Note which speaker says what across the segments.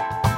Speaker 1: Bye.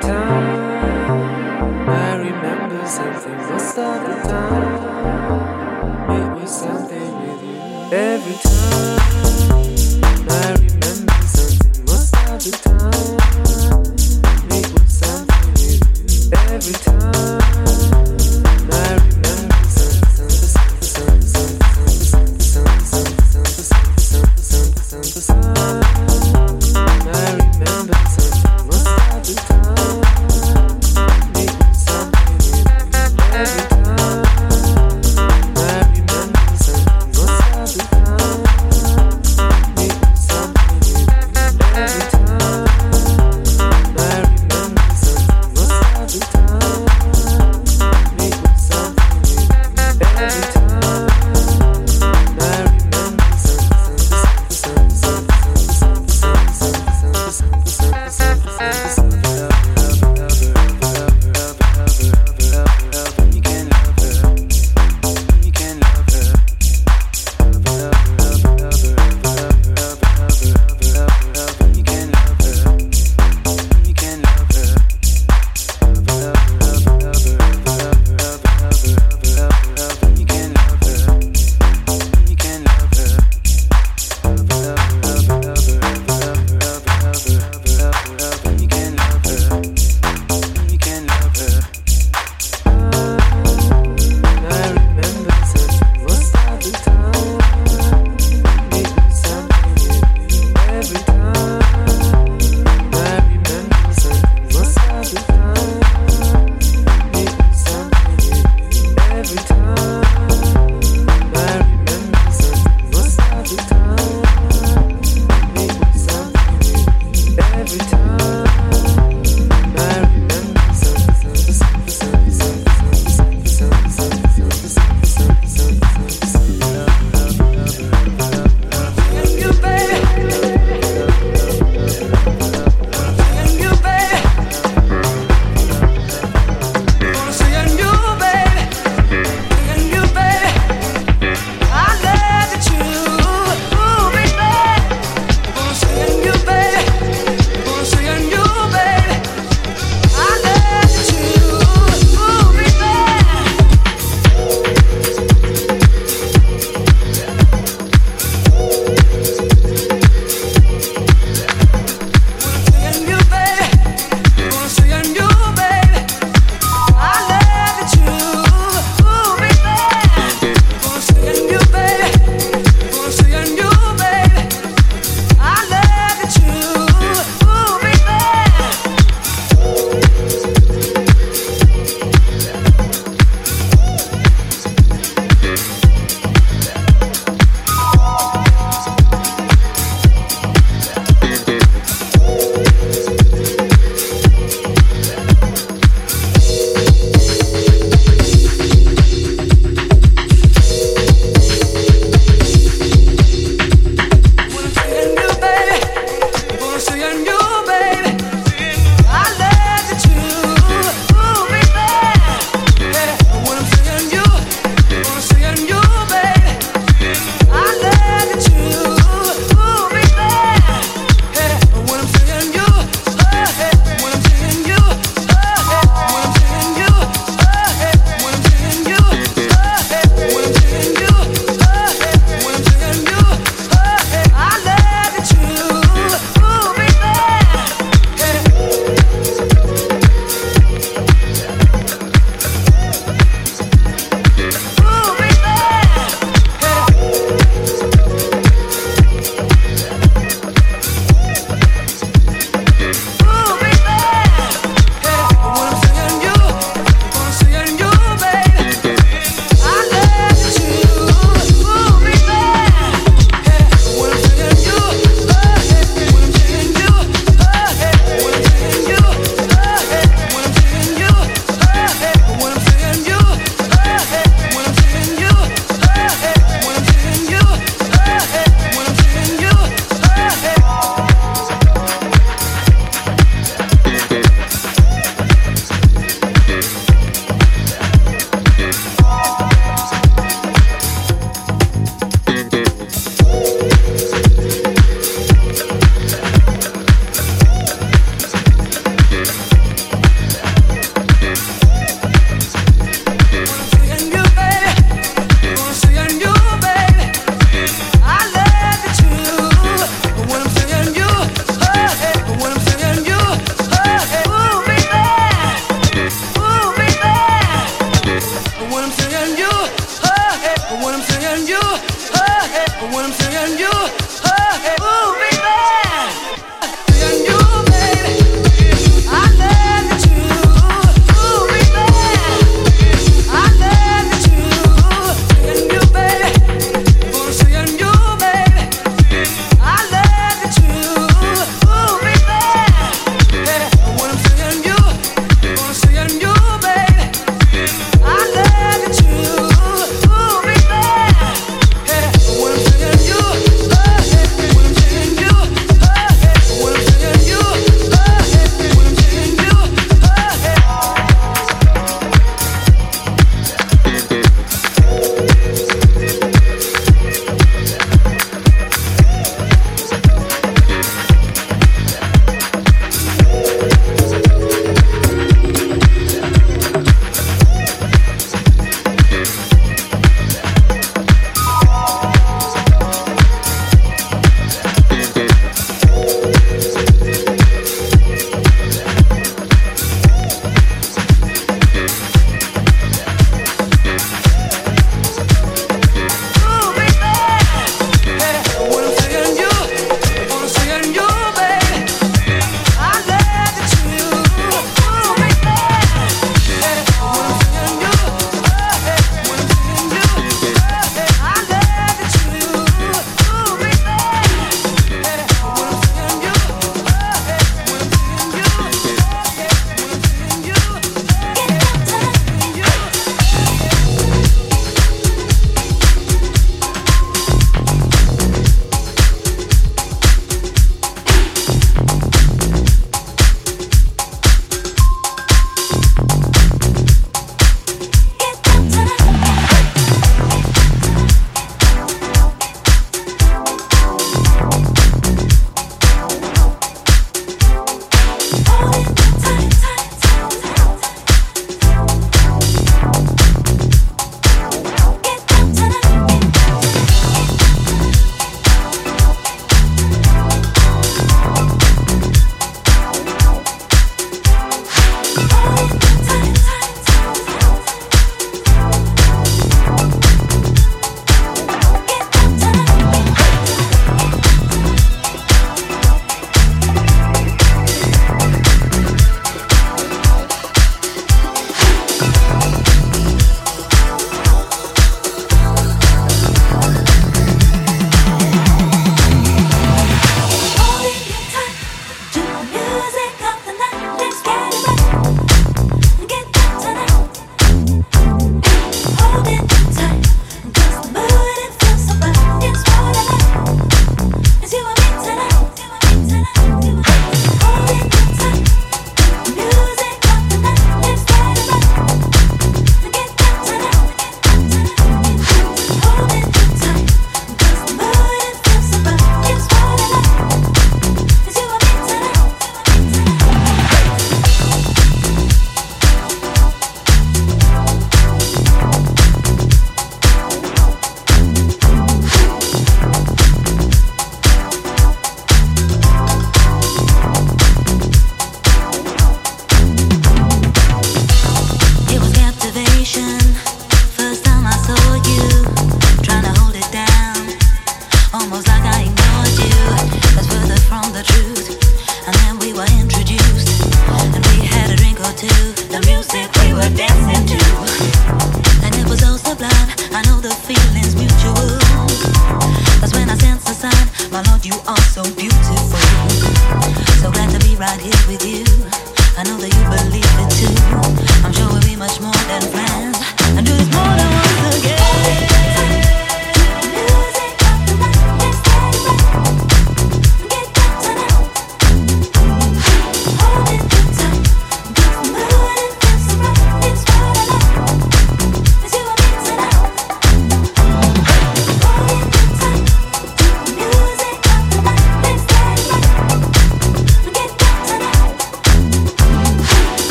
Speaker 1: time I remember something most of the time. It was something with you. Every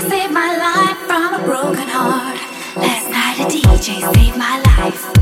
Speaker 2: saved my life from a
Speaker 3: broken
Speaker 4: heart. Last night a DJ saved my life.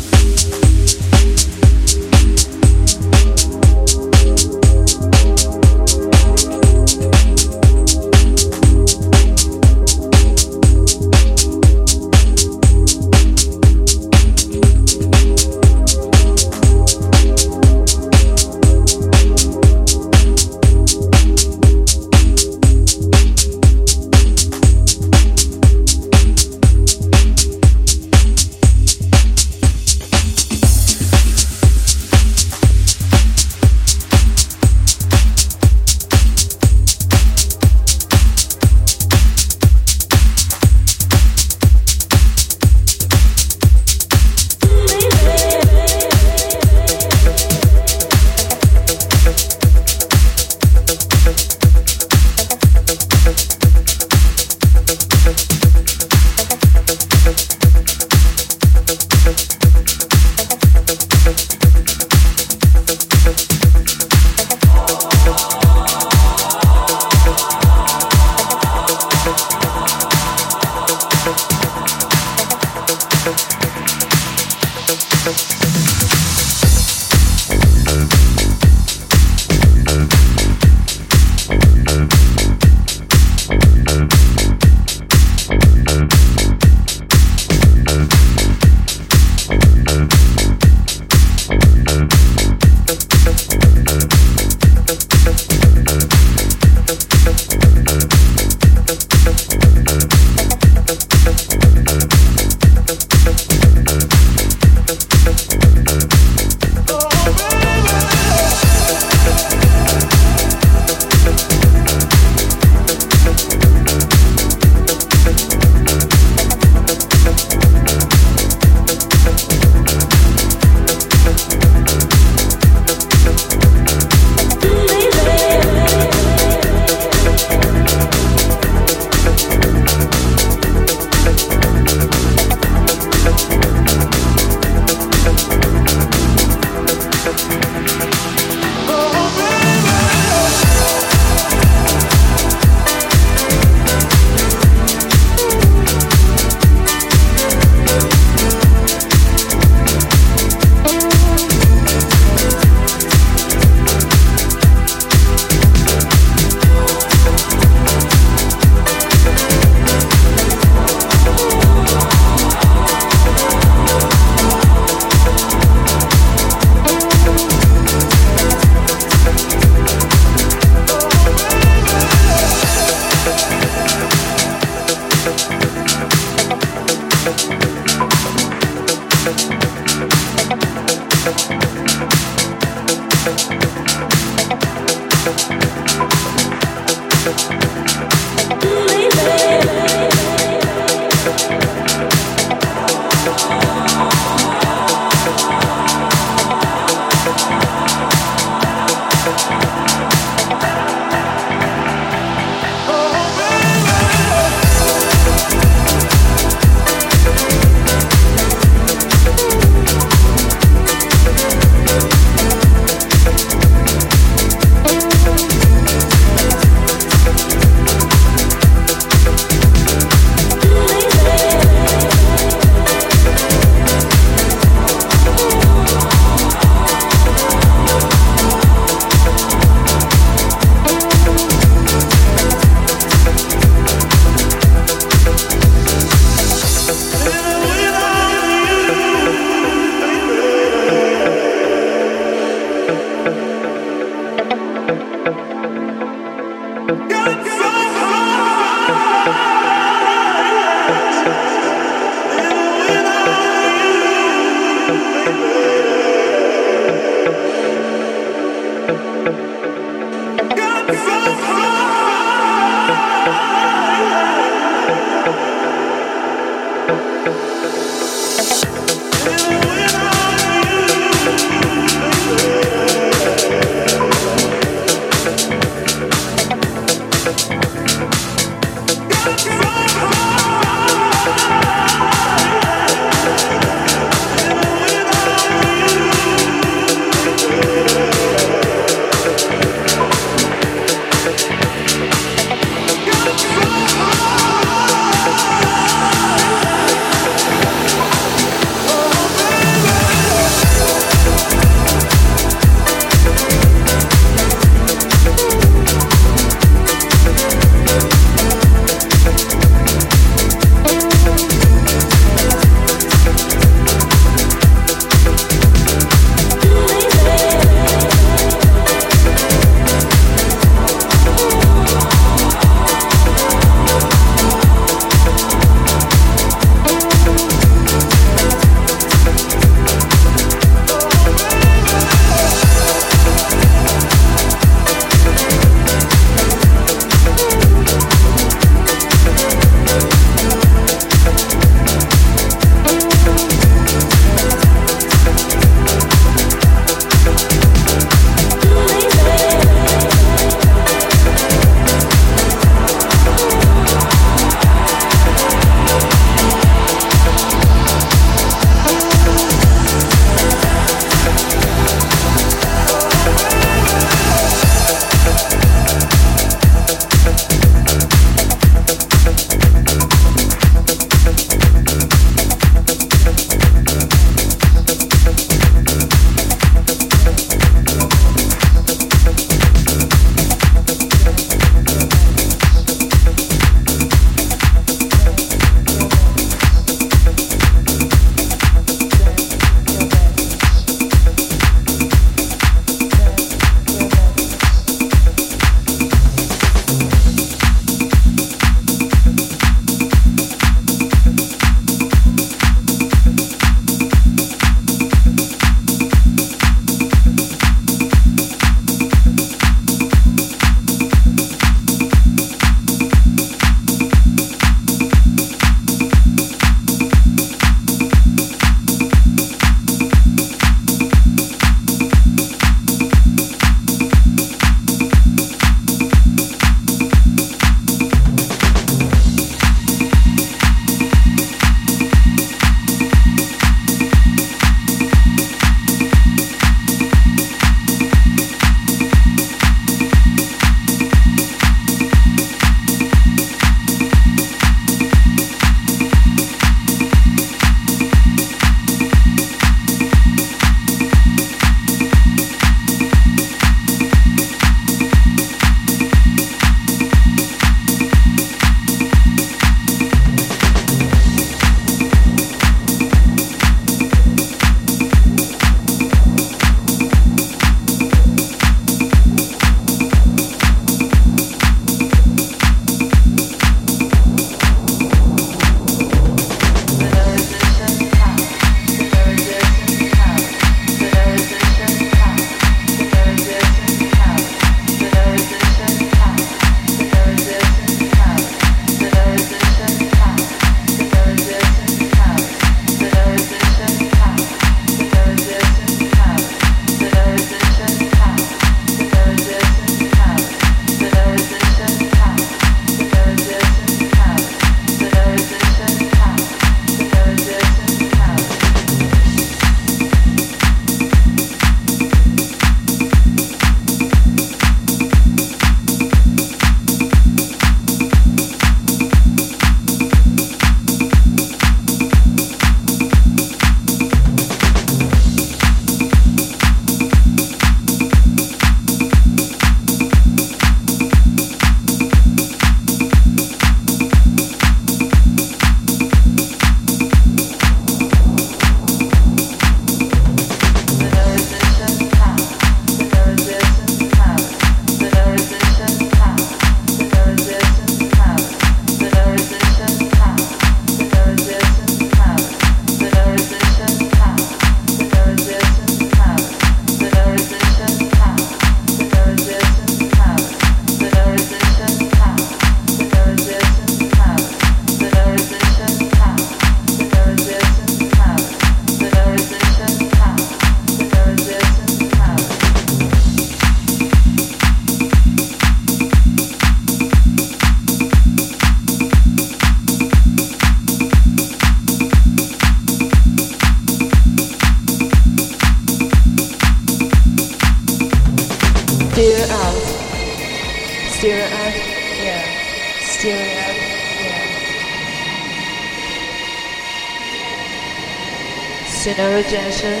Speaker 4: Sonorization.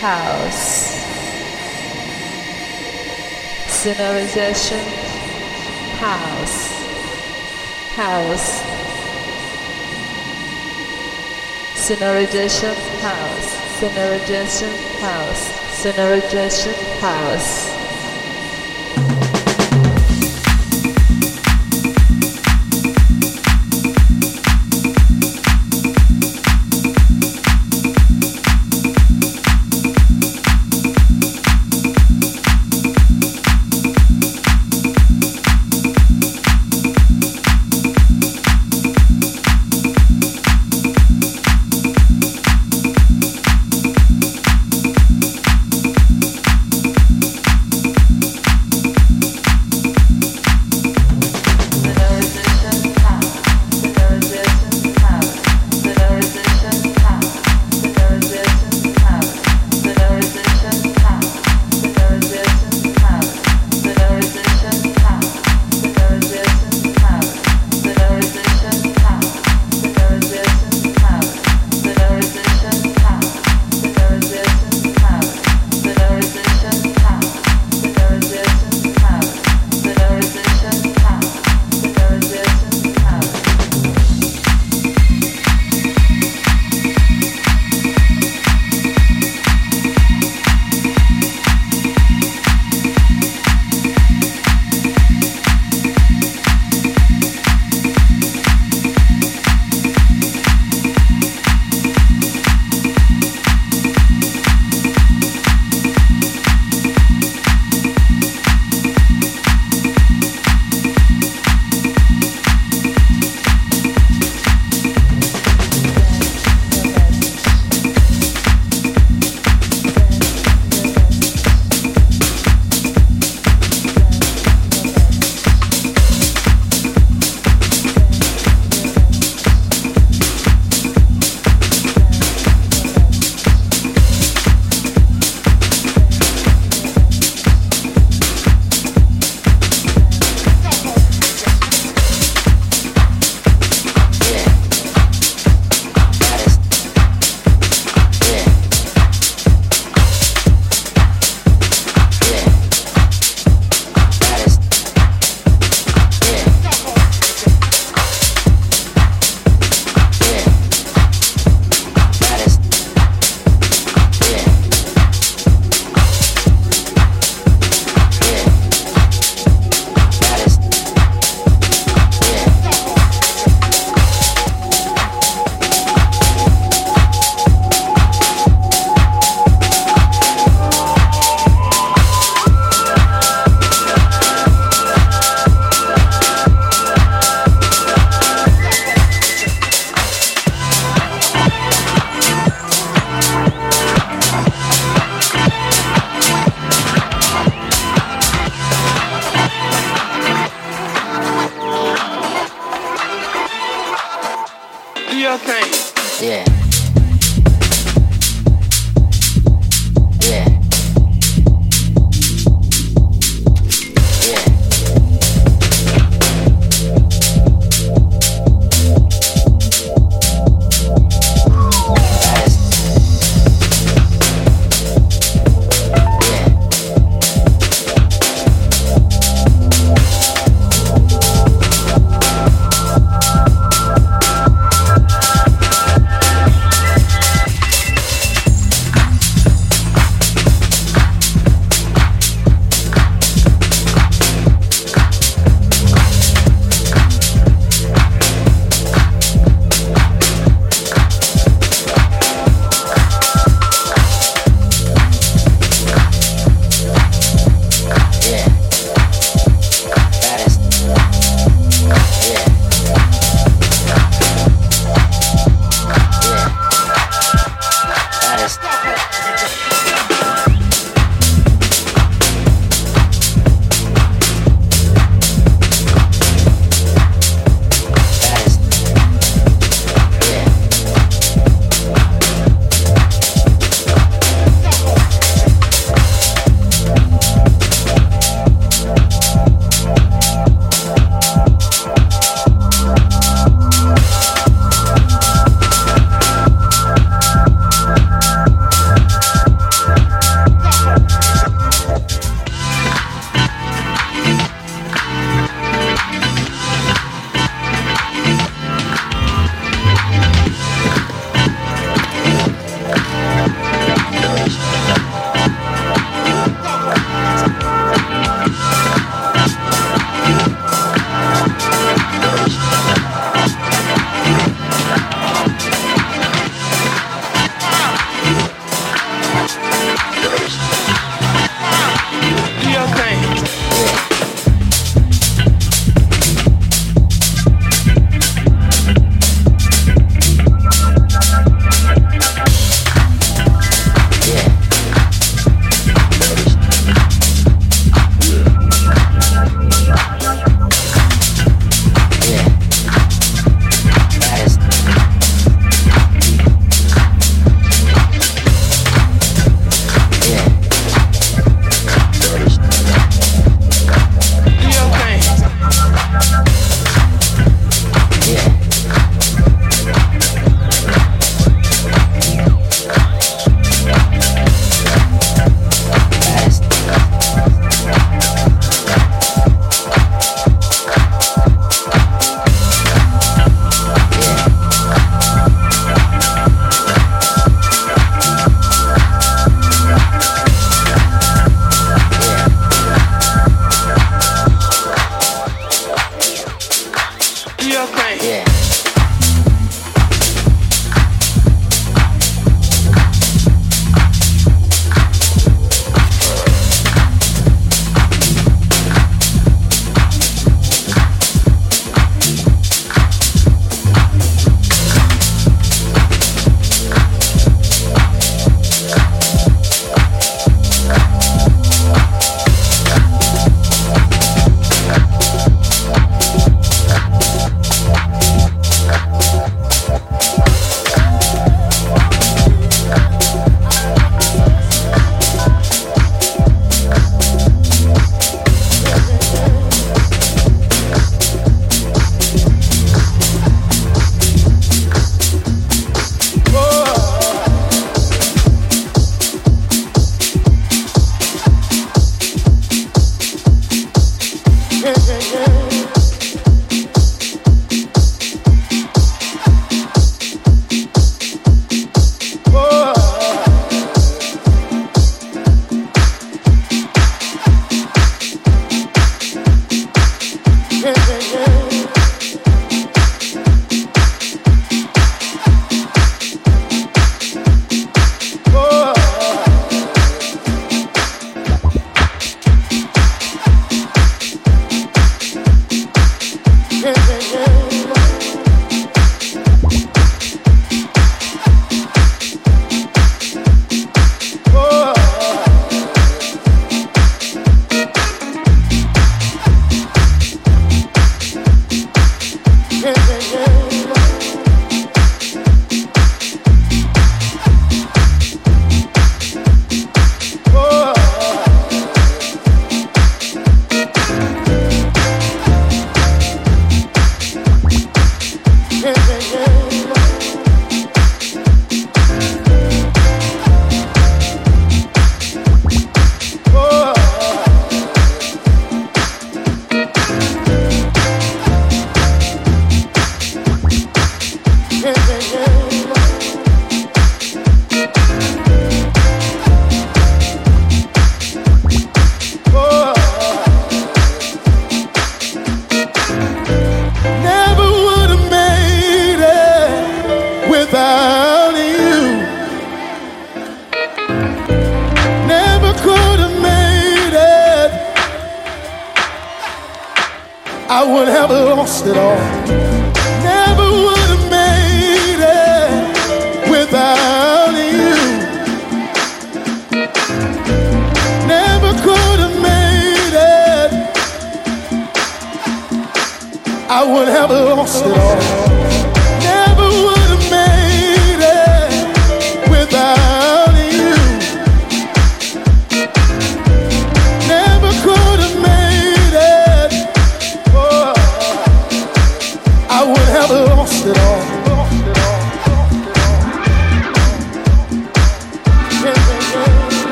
Speaker 4: House. Sonorization. House. House. Sonorization. House. Sonorization. House. Sonorization. House.